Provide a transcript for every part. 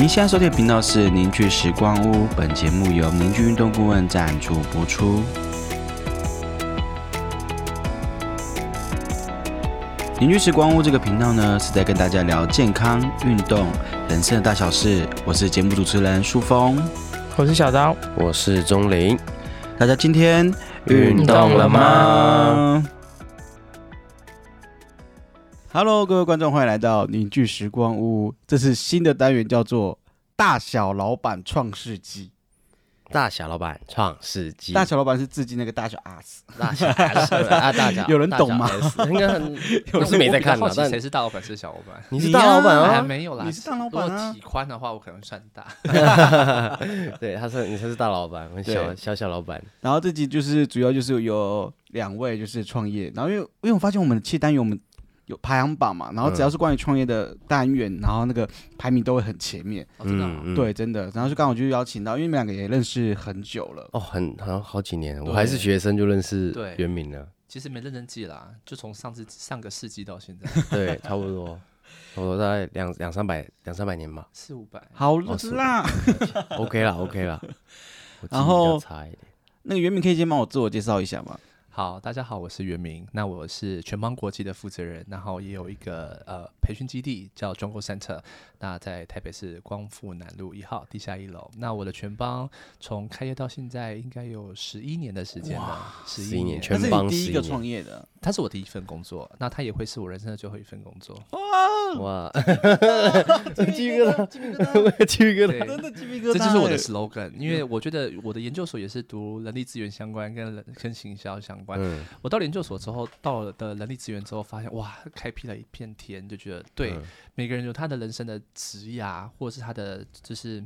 您现在收听的频道是凝聚时光屋，本节目由凝聚运动顾问赞助播出。凝聚时光屋这个频道呢，是在跟大家聊健康、运动、人生的大小事。我是节目主持人舒峰，我是小刀，我是钟林。大家今天运动了吗？Hello，各位观众，欢迎来到凝聚时光屋。这是新的单元，叫做“大小老板创世纪”。大小老板创世纪，大小老板是致敬那个大小阿 S，大小 S 啊，大小 有人懂吗？应该很，我是没在看的。但谁是大老板，谁是小老板？你是大老板啊？还没有啦，你是大老板啊？如果体宽的话，我可能算大。对，他说你才是大老板，我小小小老板。然后这集就是主要就是有两位就是创业，然后因为因为我发现我们的七单元我们。有排行榜嘛？然后只要是关于创业的单元，然后那个排名都会很前面。嗯，对，真的。然后就刚好就邀请到，因为你们两个也认识很久了。哦，很好像好几年，我还是学生就认识袁明了。其实没认真记啦，就从上次上个世纪到现在。对，差不多，差不多大概两两三百两三百年吧。四五百。好啦，OK 啦，OK 啦。然后那个袁明可以先帮我自我介绍一下吗？好，大家好，我是袁明。那我是全邦国际的负责人，然后也有一个呃培训基地叫中国 Center。那在台北市光复南路一号地下一楼。那我的全邦从开业到现在应该有十一年的时间了，十一年。全邦第一个创业的，他是我第一份工作，那他也会是我人生的最后一份工作。哇哇！鸡皮疙瘩，鸡皮疙瘩，鸡皮疙瘩，真的鸡皮疙瘩。这就是我的 slogan，因为我觉得我的研究所也是读人力资源相关，跟人跟行销相。关，我到研究所之后，到了的人力资源之后，发现哇，开辟了一片天，就觉得对每个人有他的人生的职涯，或者是他的就是。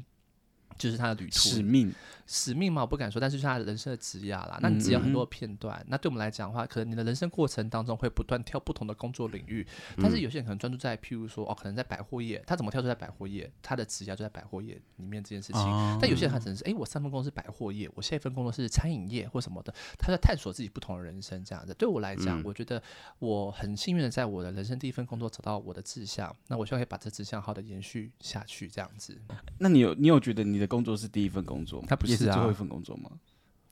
就是他的旅途使命，使命嘛，我不敢说，但是是他的人生的职业啦。那你只有很多的片段，那对我们来讲的话，可能你的人生过程当中会不断跳不同的工作领域。但是有些人可能专注在，譬如说哦，可能在百货业，他怎么跳出在百货业？他的职业就在百货业里面这件事情。但有些人他可能是，哎，我上份工作是百货业，我下一份工作是餐饮业或什么的，他在探索自己不同的人生这样子。对我来讲，我觉得我很幸运的在我的人生第一份工作找到我的志向，那我希望可以把这志向好的延续下去这样子。那你有你有觉得你的工作是第一份？工作，他不是最后一份工作吗？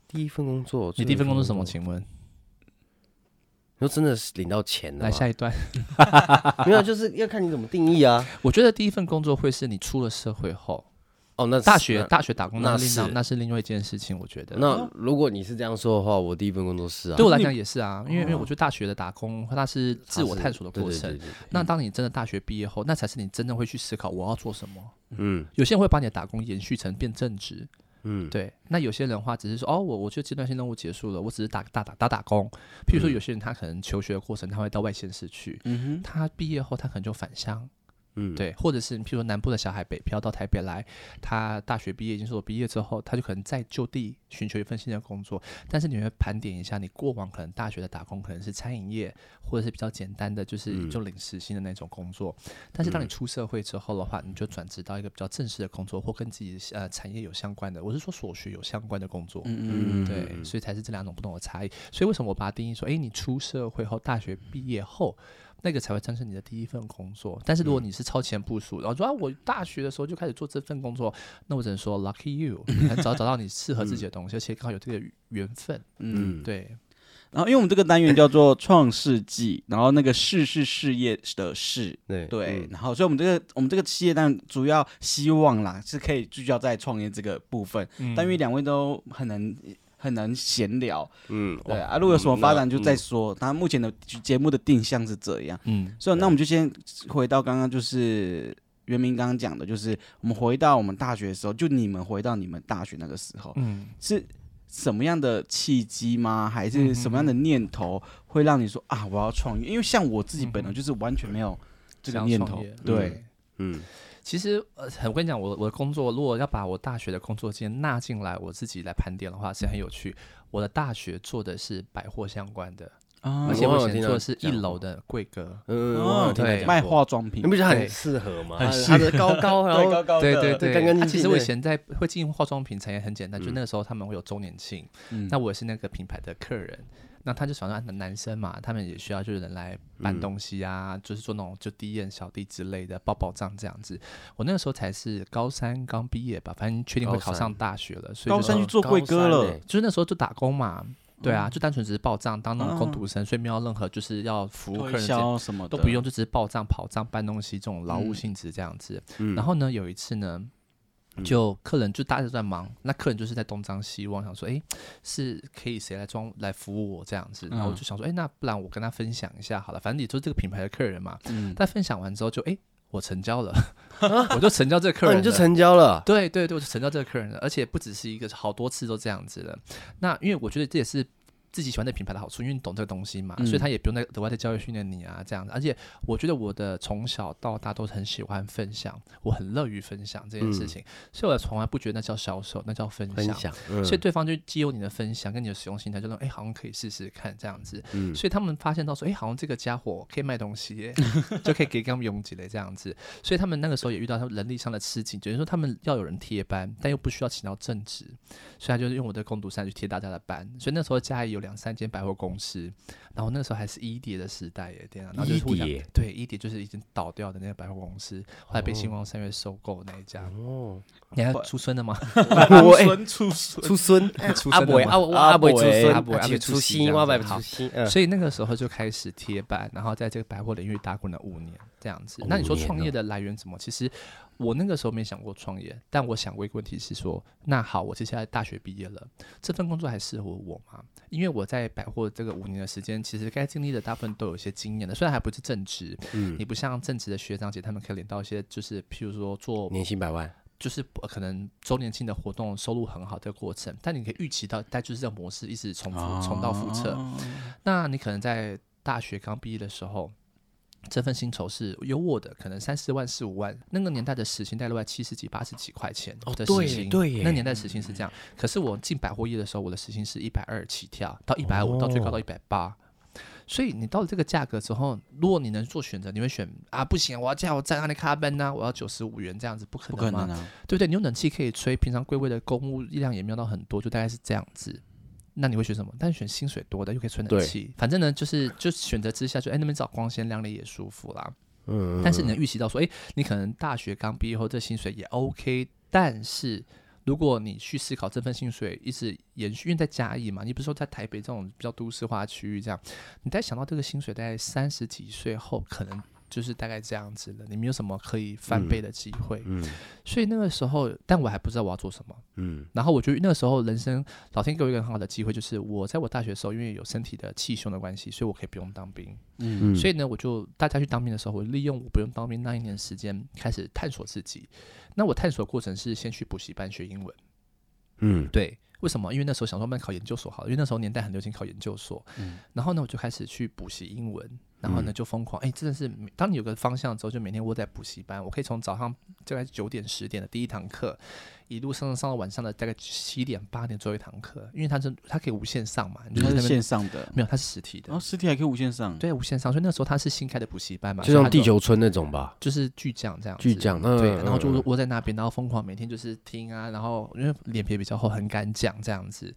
第一份工作，你第一份工作什么？请问，你说真的是领到钱了？来下一段，没有，就是要看你怎么定义啊。我觉得第一份工作会是你出了社会后，哦，那大学大学打工那是那是另外一件事情。我觉得，那如果你是这样说的话，我第一份工作是啊，对我来讲也是啊，因为因为我觉得大学的打工，它是自我探索的过程。那当你真的大学毕业后，那才是你真正会去思考我要做什么。嗯，有些人会把你的打工延续成变正职，嗯，对。那有些人的话，只是说哦，我我就阶段性任务结束了，我只是打打打打打工。譬如说，有些人他可能求学的过程，他会到外县市去，嗯哼，他毕业后他可能就返乡。嗯，对，或者是譬如南部的小孩北漂到台北来，他大学毕业，就是说毕业之后，他就可能再就地寻求一份新的工作。但是你会盘点一下，你过往可能大学的打工可能是餐饮业，或者是比较简单的，就是就领时薪的那种工作。但是当你出社会之后的话，你就转职到一个比较正式的工作，或跟自己呃产业有相关的，我是说所学有相关的工作。嗯嗯，对，所以才是这两种不同的差异。所以为什么我把它定义说，哎，你出社会后，大学毕业后。那个才会真是你的第一份工作。但是如果你是超前部署，然后说啊，我大学的时候就开始做这份工作，那我只能说 lucky you，很早找到你适合自己的东西，而且刚好有这个缘分。嗯，对。然后因为我们这个单元叫做创世纪，然后那个事是事业的事，对对。然后所以我们这个我们这个企业单主要希望啦是可以聚焦在创业这个部分。但因为两位都很能。很难闲聊，嗯，对啊，如果有什么发展就再说。他目前的节目的定向是这样，嗯，所以那我们就先回到刚刚就是袁明刚刚讲的，就是我们回到我们大学的时候，就你们回到你们大学那个时候，嗯，是什么样的契机吗？还是什么样的念头会让你说啊，我要创业？因为像我自己本人就是完全没有这个念头，对，嗯。其实，呃，我跟你讲，我我的工作，如果要把我大学的工作经验纳进来，我自己来盘点的话，是很有趣。我的大学做的是百货相关的，而且我以前做的是一楼的柜哥，嗯，对，卖化妆品，你不觉得很适合吗？很他的 高高，然后高高，对对对。刚刚其实我以前在会进化妆品产业很简单，就那个时候他们会有周年庆，那我也是那个品牌的客人。那他就想让男生嘛，他们也需要就是人来搬东西啊，就是做那种就低验小弟之类的报报账这样子。我那个时候才是高三刚毕业吧，反正确定会考上大学了，所以高三去做贵哥了，就是那时候就打工嘛。对啊，就单纯只是报账当那种工读生，所以没有任何就是要服务客人什么都不用，就只是报账、跑账、搬东西这种劳务性质这样子。然后呢，有一次呢，就客人就大家都在忙，那客人就是在东张西望，想说，哎，是可以谁来装来服务我这样子？然后我就想说，哎，那不然我跟他分享一下好了，反正你就是这个品牌的客人嘛。嗯。但分享完之后，就哎，我成交了，我就成交这个客人，你就成交了。对对对，我就成交这个客人了，而且不只是一个，好多次都这样子的。那因为我觉得这也是。自己喜欢的品牌的好处，因为你懂这个东西嘛，所以他也不用再额外的教育训练你啊，这样子。而且我觉得我的从小到大都很喜欢分享，我很乐于分享这件事情，所以我从来不觉得那叫销售，那叫分享。所以对方就基于你的分享跟你的使用心态，就说哎，好像可以试试看这样子。所以他们发现到说，哎，好像这个家伙可以卖东西，就可以给他们拥挤的这样子。所以他们那个时候也遇到他们人力上的吃紧，就是说他们要有人贴班，但又不需要请到正职，所以他就是用我的攻读山去贴大家的班。所以那时候家里有。两三间百货公司，然后那时候还是一叠的时代耶，天啊！然后就是互相对一叠就是已经倒掉的那个百货公司，后来被星光三月收购那一家。哦，你还出孙的吗？出孙出孙出孙，阿伯阿阿伯出孙，阿伯阿伯出新，阿伯出新。所以那个时候就开始贴板，然后在这个百货领域打滚了五年这样子。那你说创业的来源怎么？其实。我那个时候没想过创业，但我想过一个问题是说，那好，我接下来大学毕业了，这份工作还适合我吗？因为我在百货这个五年的时间，其实该经历的大部分都有一些经验的，虽然还不是正职，嗯，你不像正职的学长姐，他们可以领到一些，就是譬如说做年薪百万，就是可能周年庆的活动收入很好的过程，但你可以预期到，但就是这个模式一直重复重蹈覆辙。那你可能在大学刚毕业的时候。这份薪酬是优渥的，可能三四万、四五万。那个年代的时薪大概在七十几、八十几块钱的时薪，对，那年代时薪是这样。可是我进百货业的时候，我的时薪是一百二起跳，到一百五，到最高到一百八。所以你到了这个价格之后，如果你能做选择，你会选啊？不行，我要加我在那里卡奔呢，我要九十五元这样子，不可能吗？对不对？你有冷气可以吹，平常贵贵的公务力量也没有到很多，就大概是这样子。那你会选什么？但是选薪水多的又可以吹冷气，反正呢就是就选择之下就哎那边找光鲜亮丽也舒服啦。嗯，但是你能预期到说，哎，你可能大学刚毕业后这薪水也 OK，但是如果你去思考这份薪水一直延续，因为在嘉义嘛，你不是说在台北这种比较都市化区域这样，你在想到这个薪水大概三十几岁后可能。就是大概这样子了，你没有什么可以翻倍的机会，嗯，所以那个时候，但我还不知道我要做什么，嗯，然后我觉得那个时候人生老天给我一个很好的机会，就是我在我大学的时候，因为有身体的气胸的关系，所以我可以不用当兵，嗯，所以呢，我就大家去当兵的时候，我利用我不用当兵那一年时间开始探索自己。那我探索的过程是先去补习班学英文，嗯，对，为什么？因为那时候想说，慢考研究所好，因为那时候年代很流行考研究所，嗯，然后呢，我就开始去补习英文。然后呢，就疯狂哎，真的是，当你有个方向之后，就每天窝在补习班。我可以从早上大概九点十点的第一堂课，一路上上到晚上的大概七点八点最后一堂课，因为它是它可以无限上嘛，它是线上的，没有，它是实体的。然后实体还可以无限上，对，无限上。所以那时候它是新开的补习班嘛，就像地球村那种吧，就是巨匠这样，巨匠，对。然后就窝在那边，然后疯狂每天就是听啊，然后因为脸皮比较厚，很敢讲这样子。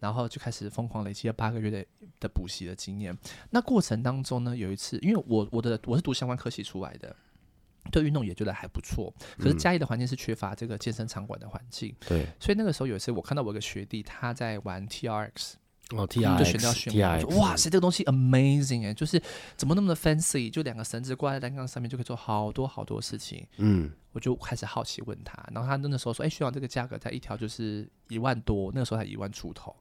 然后就开始疯狂累积了八个月的的补习的经验。那过程当中呢，有一次，因为我我的我是读相关科系出来的，对运动也觉得还不错。可是嘉义的环境是缺乏这个健身场馆的环境，对。所以那个时候有一次，我看到我一个学弟他在玩 T R X。哦，T R 就选掉旋转，我说哇塞，这个东西 amazing 哎，就是怎么那么的 fancy，就两个绳子挂在单杠上面就可以做好多好多事情。嗯，我就开始好奇问他，然后他那个时候说，哎，学长这个价格在一条就是一万多，那个时候才一万出头。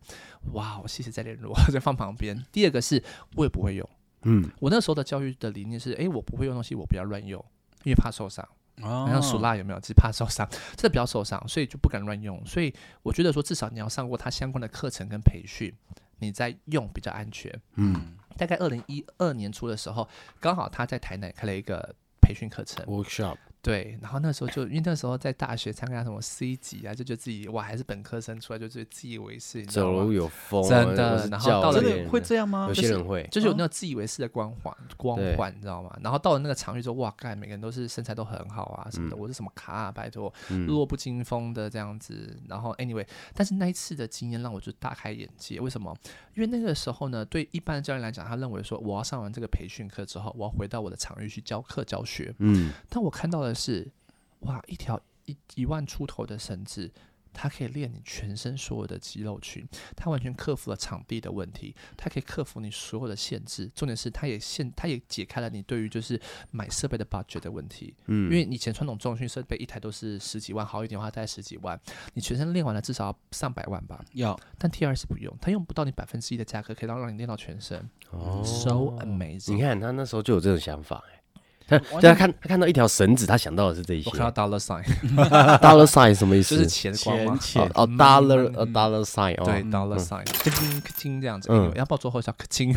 哇，我谢谢再联络，再放旁边。第二个是我也不会用，嗯，我那时候的教育的理念是，哎，我不会用东西，我不要乱用，因为怕受伤。好像属蜡有没有？只怕受伤，这比较受伤，所以就不敢乱用。所以我觉得说，至少你要上过他相关的课程跟培训，你再用比较安全。嗯，大概二零一二年初的时候，刚好他在台南开了一个培训课程 workshop。对，然后那时候就因为那时候在大学参加什么 C 级啊，就觉得自己哇还是本科生出来，就自自以为是，走路有风，真的。然后到了会这样吗？有些人会，就是有那种自以为是的光环，光环你知道吗？然后到了那个场域之后，哇，干，每个人都是身材都很好啊什么的，我是什么卡啊，拜托，弱不禁风的这样子。然后 anyway，但是那一次的经验让我就大开眼界。为什么？因为那个时候呢，对一般的教练来讲，他认为说我要上完这个培训课之后，我要回到我的场域去教课教学。嗯，但我看到的是。哇，一条一一万出头的绳子，它可以练你全身所有的肌肉群，它完全克服了场地的问题，它可以克服你所有的限制。重点是，它也限，它也解开了你对于就是买设备的 budget 的问题。嗯，因为以前传统重训设备一台都是十几万，好一点的话大概十几万，你全身练完了至少要上百万吧？要，但 T R 是不用，它用不到你百分之一的价格，可以让让你练到全身。哦，so amazing！你看他那时候就有这种想法。他他看他看到一条绳子，他想到的是这些。我看到 dollar sign，dollar sign 什么意思？就是钱钱钱哦，dollar dollar sign，对，dollar sign，克金克金这样子。嗯，要不要做后效？克金，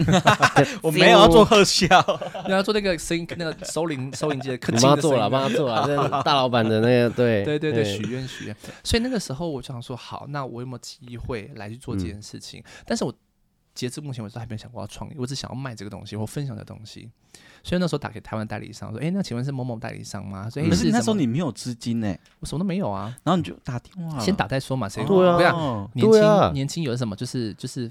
我没有要做后效，你要做那个声音那个收银收银机的克金。帮他做了，帮他做了，大老板的那个，对 对对对，许愿许愿。所以那个时候我就想说，好，那我有没有机会来去做这件事情？但是我截至目前为止还没有想过要创业，我只想要卖这个东西或分享的东西。所以那时候打给台湾代理商说：“哎，那请问是某某代理商吗？”所以是那时候你没有资金呢，我什么都没有啊。然后你就打电话，先打再说嘛。谁对啊？年轻年轻有什么？就是就是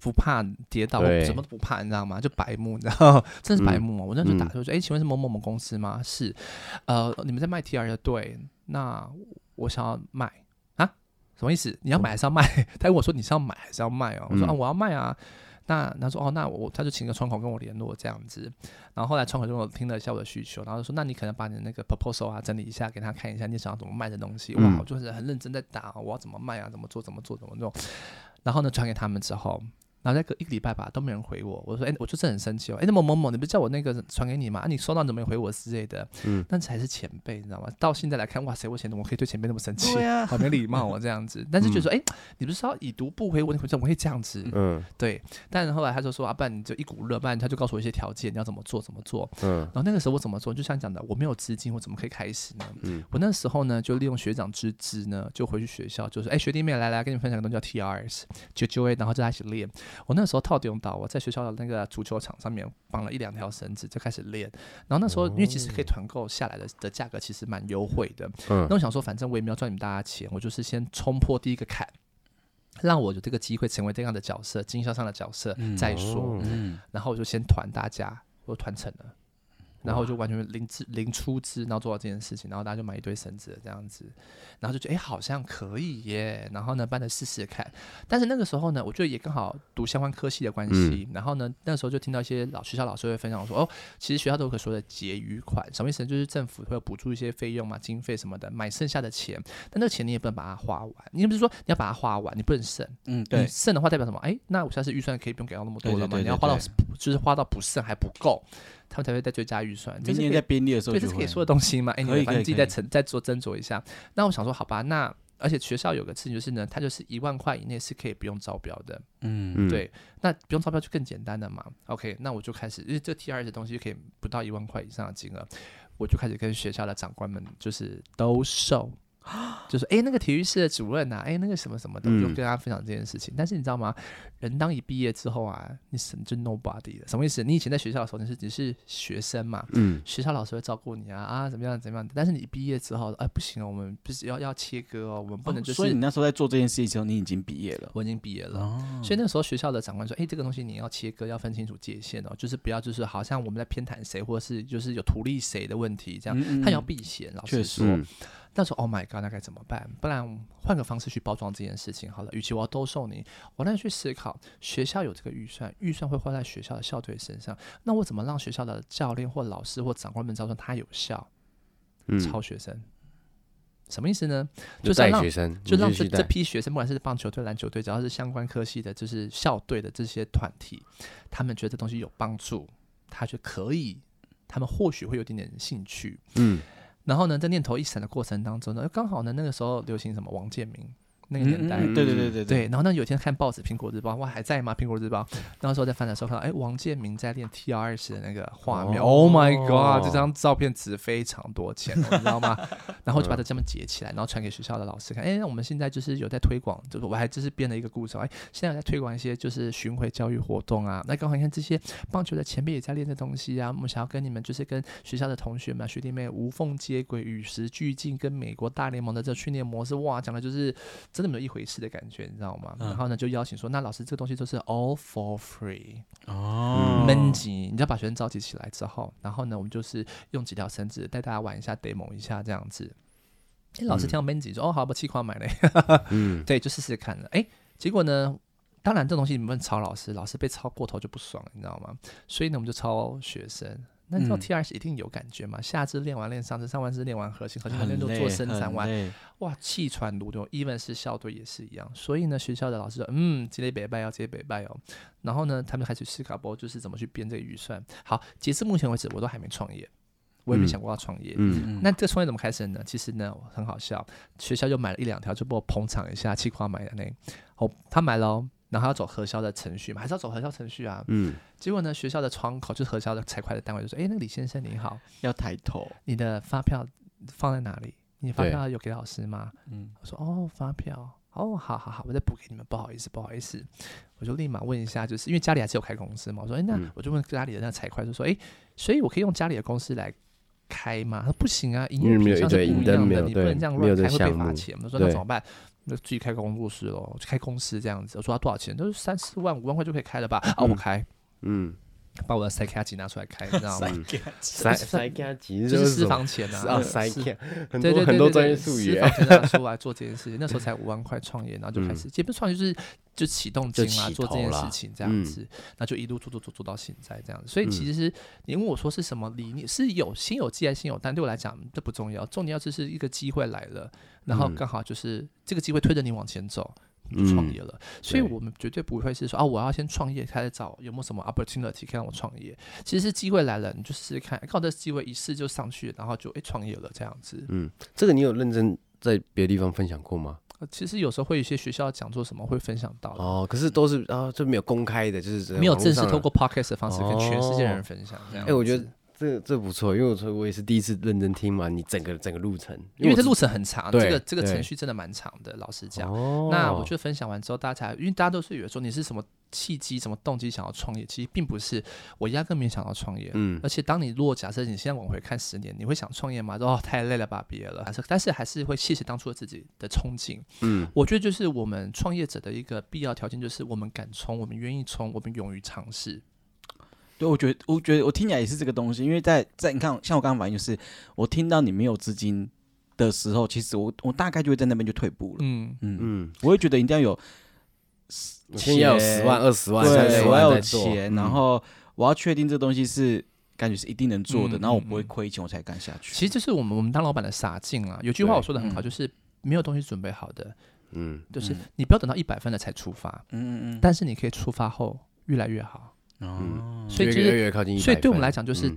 不怕跌倒，什么都不怕，你知道吗？就白目，你知道？真是白目啊！我那时候打就说：“哎，请问是某某某公司吗？”是，呃，你们在卖 T R 的？对，那我想要卖啊？什么意思？你要买还是要卖？他问我说：“你是要买还是要卖哦？”我说：“啊，我要卖啊。”那他说哦，那我他就请个窗口跟我联络这样子，然后后来窗口就跟我听了一下我的需求，然后说那你可能把你的那个 proposal 啊整理一下给他看一下，你想要怎么卖的东西，哇，我就是很认真在打，我要怎么卖啊，怎么做怎么做怎么做，然后呢传给他们之后。然后再隔一个礼拜吧，都没人回我。我说：“哎，我就是很生气哦。哎，那某某某，你不是叫我那个传给你吗？啊，你收到怎么没回我之类的？嗯，那才是前辈，你知道吗？到现在来看，哇塞，我以前怎么可以对前辈那么生气？好没礼貌哦，这样子。但是就说，哎，你不是要已读不回我，你怎么会这样子？嗯，对。但后来他就说，啊，不然你就一股热，不然他就告诉我一些条件，你要怎么做，怎么做。嗯。然后那个时候我怎么做？就像讲的，我没有资金，我怎么可以开始呢？嗯。我那时候呢，就利用学长之资呢，就回去学校，就说，哎，学弟妹来来，跟你分享个东西叫 TRS，九九 A，然后就开始练。我那时候套点。用到我在学校的那个足球场上面绑了一两条绳子就开始练，然后那时候因为其实可以团购下来的的价格其实蛮优惠的，那我想说反正我也没有赚你们大家钱，我就是先冲破第一个坎，让我有这个机会成为这样的角色，经销商的角色再说，然后我就先团大家，我团成了。然后就完全零资零出资，然后做到这件事情，然后大家就买一堆绳子这样子，然后就觉得哎好像可以耶，然后呢搬来试试看。但是那个时候呢，我觉得也刚好读相关科系的关系，然后呢那时候就听到一些老学校老师会分享说，哦，其实学校都有可说的结余款，什么意思？就是政府会补助一些费用嘛，经费什么的，买剩下的钱，但那个钱你也不能把它花完，你不是说你要把它花完，你不能剩，嗯，对，剩的话代表什么？哎，那我下次预算可以不用给到那么多了嘛？你要花到就是花到不剩还不够。他们才会再追加预算。今年在编列的时候，对，这是可以说的东西嘛？哎，你反正自己再斟再做斟酌一下。那我想说，好吧，那而且学校有个事情就是呢，它就是一万块以内是可以不用招标的。嗯，对，那不用招标就更简单了嘛。OK，那我就开始，因为这 T 二的东西可以不到一万块以上的金额，我就开始跟学校的长官们就是都收。就是哎，那个体育室的主任呐，哎，那个什么什么的，就跟大家分享这件事情。但是你知道吗？人当一毕业之后啊，你什就 nobody 了。什么意思？你以前在学校的时候你是只是学生嘛，嗯，学校老师会照顾你啊啊，怎么样怎么样。但是你毕业之后，哎，不行了，我们不是要要切割哦，我们不能就是。所以你那时候在做这件事情时候，你已经毕业了，我已经毕业了。所以那时候学校的长官说，哎，这个东西你要切割，要分清楚界限哦，就是不要就是好像我们在偏袒谁，或者是就是有图利谁的问题这样，他要避嫌。老师说。那时候，Oh my God，那该怎么办？不然换个方式去包装这件事情好了。与其我要兜售你，我那去思考，学校有这个预算，预算会花在学校的校队身上。那我怎么让学校的教练或老师或长官们知道他有效？嗯，超学生，什么意思呢？就是让学生，就让这这批学生，不管是棒球队、篮球队，只要是相关科系的，就是校队的这些团体，他们觉得这东西有帮助，他就可以，他们或许会有点点兴趣。嗯。然后呢，在念头一闪的过程当中呢，刚好呢，那个时候流行什么王建民，那个年代，对对对对对。然后那，有一天看报纸，《苹果日报》哇还在吗？《苹果日报》那时候在翻的时候看到，哎，王建民在练 T R S 的那个画面，Oh my God！这张照片值非常多钱，你知道吗？然后就把它这么截起来，然后传给学校的老师看。哎，我们现在就是有在推广，就是我还就是编了一个故事，哎，现在在推广一些就是巡回教育活动啊。那刚好你看这些棒球的前辈也在练这东西啊，我们想要跟你们就是跟学校的同学们、学弟妹无缝接轨，与时俱进，跟美国大联盟的这训练模式，哇，讲的就是真的没有一回事的感觉，你知道吗？然后呢，就邀请说，那老师这个东西都是 all for free 哦，闷级，你就要把学生召集起来之后，然后呢，我们就是用几条绳子带大家玩一下，demo 一下这样子。哎，老师听到闷级说，哦，好，把气块买嘞，嗯，对，就试试看了。哎，结果呢，当然这东西你们抄老师，老师被抄过头就不爽，你知道吗？所以呢，我们就抄学生。那你知道 T R S 一定有感觉嘛？下肢练完练上肢，上完肢练完核心，核心练都做伸展完，哇，气喘如牛。even 是校队也是一样。所以呢，学校的老师说，嗯，接接北拜哦，接北拜哦。然后呢，他们开始思考，不就是怎么去编这个预算。好，截至目前为止，我都还没创业，我也没想过要创业。嗯那这创业怎么开始呢？其实呢，很好笑，学校就买了一两条，就帮我捧场一下，气夸买的那。哦，他买了。然后要走核销的程序嘛，还是要走核销程序啊？嗯。结果呢，学校的窗口就是核销的财会的单位就说：“哎，那个李先生你好，要抬头，你的发票放在哪里？你发票有给老师吗？”嗯。我说：“哦，发票，哦，好好好，我再补给你们，不好意思，不好意思。”我就立马问一下，就是因为家里还是有开公司嘛。我说：“哎，那我就问家里的那财会，就说：哎，所以我可以用家里的公司来开吗？”他说：“不行啊，营业品项是不一样的，你不能这样乱开会被罚钱。”我说：“那怎么办？”就自己开个工作室喽，就开公司这样子。我说他多少钱？都是三四万、五万块就可以开了吧？啊，我开，嗯，把我的塞卡机拿出来开，你知道吗？塞塞卡机就是私房钱啊，塞卡，对对对，很多专业术语，私房钱拿出来做这件事情。那时候才五万块创业，然后就开始，基本创业就是就启动金嘛，做这件事情这样子，那就一路做做做做到现在这样子。所以其实你问我说是什么理念，是有心有计还是心有但对我来讲这不重要，重点要就是一个机会来了。然后刚好就是这个机会推着你往前走，就创业了。所以我们绝对不会是说啊，我要先创业，开始找有没有什么 opportunity 可以让我创业。其实是机会来了，你就试试看，靠这机会一试就上去，然后就哎创业了这样子。嗯，这个你有认真在别的地方分享过吗？其实有时候会有一些学校讲座什么会分享到哦，可是都是啊，就没有公开的，就是没有正式透过 podcast 的方式跟全世界人分享这样。哎，我觉得。这这不错，因为我说我也是第一次认真听完你整个整个路程，因为这路程很长，这个这个程序真的蛮长的。老实讲，那我觉得分享完之后，大家才因为大家都是以为说你是什么契机、什么动机想要创业，其实并不是，我压根没想到创业。嗯，而且当你如果假设你现在往回看十年，你会想创业吗？哦，太累了吧，毕业了。还是但是还是会谢谢当初的自己的憧憬。嗯，我觉得就是我们创业者的一个必要条件，就是我们敢冲，我们愿意冲，我们勇于尝试。对，我觉得，我觉得我听起来也是这个东西，因为在在你看，像我刚刚反应就是，我听到你没有资金的时候，其实我我大概就会在那边就退步了。嗯。嗯嗯，我会觉得一定要有钱，要有十万、二十万，对，我要有钱，然后我要确定这东西是感觉是一定能做的，然后我不会亏钱，我才干下去。其实这是我们我们当老板的傻劲啊。有句话我说的很好，就是没有东西准备好的，嗯，就是你不要等到一百分了才出发，嗯嗯嗯，但是你可以出发后越来越好。哦，所以就是所以对我们来讲就是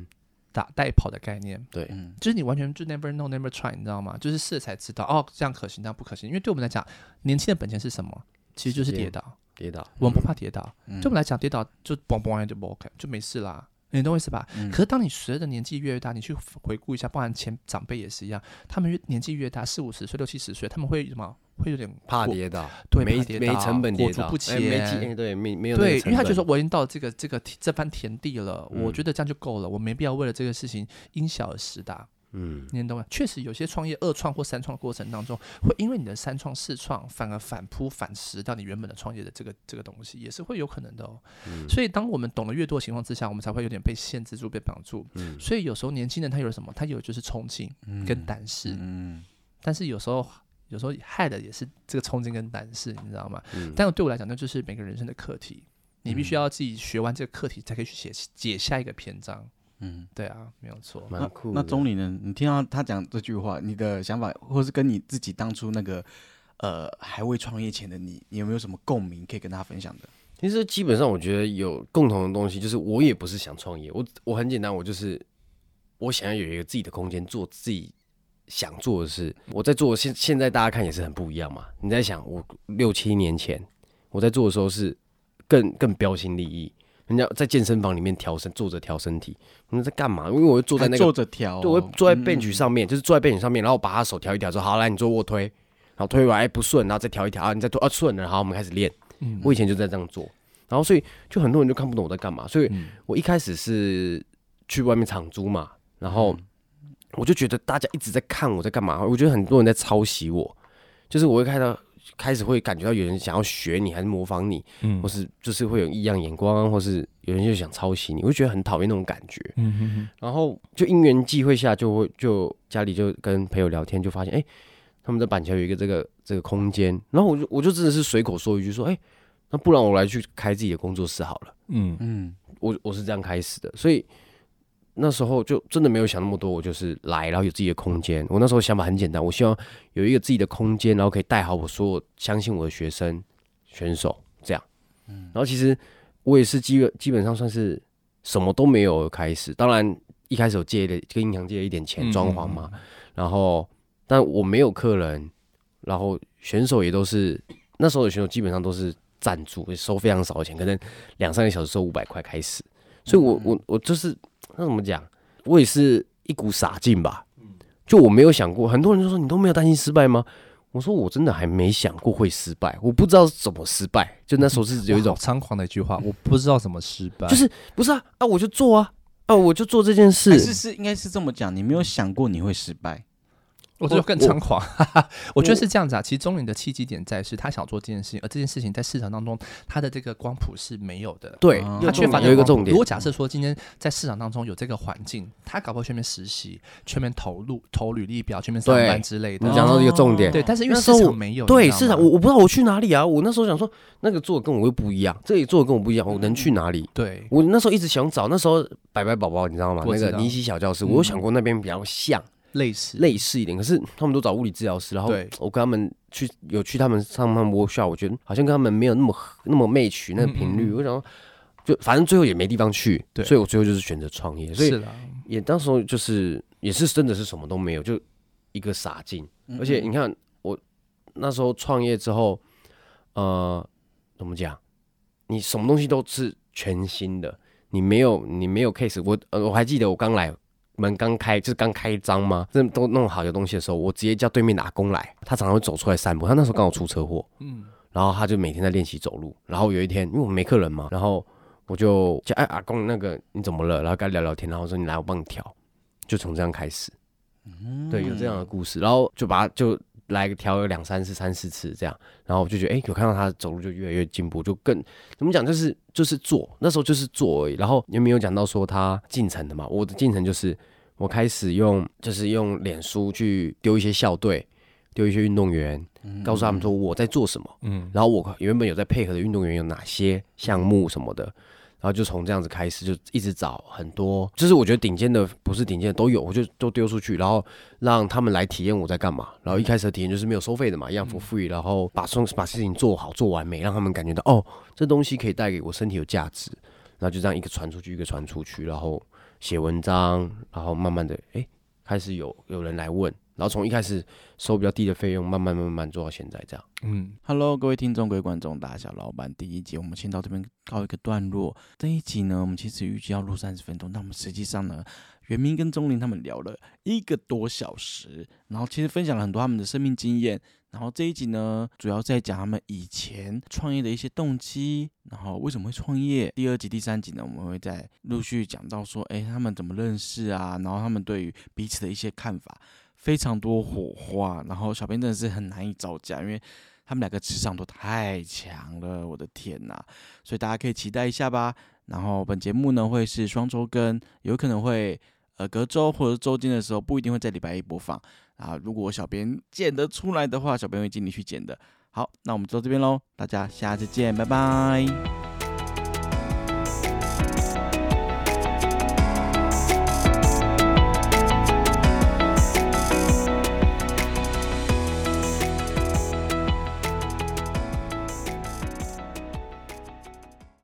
打带跑的概念，对，就是你完全就 never know never try，你知道吗？就是试了才知道哦，这样可行，这样不可行。因为对我们来讲，年轻的本钱是什么？其实就是跌倒，跌倒，我们不怕跌倒。对我们来讲，跌倒就嘣嘣就不 OK，就没事啦。你懂我意思吧？可是当你随着年纪越越大，你去回顾一下，包含前长辈也是一样，他们越年纪越大，四五十岁、六七十岁，他们会什么？会有点怕跌倒，对，没没成本跌倒，不前，没对，没没有对，因为他就说我已经到这个这个这番田地了，我觉得这样就够了，我没必要为了这个事情因小而失大。嗯，你懂吗？确实有些创业二创或三创的过程当中，会因为你的三创四创反而反扑反蚀掉你原本的创业的这个这个东西，也是会有可能的哦。所以当我们懂得越多的情况之下，我们才会有点被限制住、被绑住。嗯，所以有时候年轻人他有什么？他有就是冲劲跟胆识。嗯，但是有时候。有时候害的也是这个冲劲跟胆识，你知道吗？嗯但是对我来讲，那就是每个人生的课题，你必须要自己学完这个课题，才可以去写解下一个篇章。嗯，对啊，没有错。蛮酷。那钟理呢？你听到他讲这句话，你的想法，或是跟你自己当初那个呃还未创业前的你，你有没有什么共鸣可以跟大家分享的？其实基本上我觉得有共同的东西，就是我也不是想创业，我我很简单，我就是我想要有一个自己的空间，做自己。想做的事，我在做现现在大家看也是很不一样嘛。你在想我六七年前我在做的时候是更更标新立异，人家在健身房里面调身，坐着调身体，我们在干嘛？因为我会坐在那个坐着调，对，我坐在 bench 上面，就是坐在 bench 上面，然后把他手调一调，说好来你做卧推，然后推完哎不顺，然后再调一调啊，你再推啊顺了，然后我们开始练。我以前就在这样做，然后所以就很多人就看不懂我在干嘛，所以我一开始是去外面场租嘛，然后。我就觉得大家一直在看我在干嘛，我觉得很多人在抄袭我，就是我会看到开始会感觉到有人想要学你，还是模仿你，嗯，或是就是会有异样眼光，或是有人就想抄袭你，我就觉得很讨厌那种感觉，嗯哼哼。然后就因缘际会下，就会就家里就跟朋友聊天，就发现哎，他们在板桥有一个这个这个空间，然后我就我就真的是随口说一句说，哎，那不然我来去开自己的工作室好了，嗯。嗯，我我是这样开始的，所以。那时候就真的没有想那么多，我就是来，然后有自己的空间。我那时候想法很简单，我希望有一个自己的空间，然后可以带好我所有相信我的学生、选手这样。嗯，然后其实我也是基本基本上算是什么都没有开始。当然一开始有借了跟银行借了一点钱装潢嘛，然后但我没有客人，然后选手也都是那时候的选手基本上都是赞助，收非常少的钱，可能两三个小时收五百块开始。所以我我我就是。那怎么讲？我也是一股傻劲吧。就我没有想过，很多人就说你都没有担心失败吗？我说我真的还没想过会失败，我不知道怎么失败。就那时候是有一种猖狂的一句话，我不知道怎么失败。就是不是啊啊，我就做啊啊，我就做这件事。是是，应该是这么讲，你没有想过你会失败。我觉得更猖狂，我觉得是这样子啊。其实中影的契机点在是他想做这件事情，而这件事情在市场当中，他的这个光谱是没有的。对，他缺乏有一个重点。如果假设说今天在市场当中有这个环境，他搞不好全面实习、全面投入、投履历表、全面上班之类的。你讲到一个重点，对，但是因为市场没有，对市场，我我不知道我去哪里啊。我那时候想说，那个做的跟我又不一样，这里做的跟我不一样，我能去哪里？对，我那时候一直想找，那时候白白宝宝，你知道吗？那个尼西小教室，我有想过那边比较像。类似。类似一点，可是他们都找物理治疗师，然后我跟他们去有去他们上他们 workshop，我觉得好像跟他们没有那么 那么 match 那个频率，我想就反正最后也没地方去，所以我最后就是选择创业，所以也当时候就是也是真的是什么都没有，就一个傻劲，而且你看我那时候创业之后，呃，怎么讲？你什么东西都是全新的，你没有你没有 case，我呃我还记得我刚来。门刚开，就是刚开张吗？这都弄好有东西的时候，我直接叫对面阿公来。他常常会走出来散步。他那时候刚好出车祸，嗯，然后他就每天在练习走路。然后有一天，因为我没客人嘛，然后我就叫哎阿公，那个你怎么了？然后跟他聊聊天，然后说你来我帮你调，就从这样开始。嗯，对，有这样的故事，然后就把他就。来调了两三次、三四次这样，然后我就觉得，哎，有看到他走路就越来越进步，就更怎么讲，就是就是做，那时候就是做而已。然后有没有讲到说他进程的嘛？我的进程就是我开始用，就是用脸书去丢一些校队，丢一些运动员，告诉他们说我在做什么，嗯，然后我原本有在配合的运动员有哪些项目什么的。然后就从这样子开始，就一直找很多，就是我觉得顶尖的不是顶尖的都有，我就都丢出去，然后让他们来体验我在干嘛。然后一开始的体验就是没有收费的嘛，一样 for free，然后把送把事情做好做完美，让他们感觉到哦，这东西可以带给我身体有价值。然后就这样一个传出去，一个传出去，然后写文章，然后慢慢的哎，开始有有人来问。然后从一开始收比较低的费用，慢慢慢慢做到现在这样。嗯，Hello，各位听众、各位观众，大小老板，第一集我们先到这边告一个段落。这一集呢，我们其实预计要录三十分钟，但我们实际上呢，袁明跟钟林他们聊了一个多小时，然后其实分享了很多他们的生命经验。然后这一集呢，主要在讲他们以前创业的一些动机，然后为什么会创业。第二集、第三集呢，我们会再陆续讲到说，哎，他们怎么认识啊？然后他们对于彼此的一些看法。非常多火花，然后小编真的是很难以招架，因为他们两个磁场都太强了，我的天呐！所以大家可以期待一下吧。然后本节目呢会是双周更，有可能会呃隔周或者周间的时候，不一定会在礼拜一播放啊。如果小编剪得出来的话，小编会尽力去剪的。好，那我们就到这边喽，大家下次见，拜拜。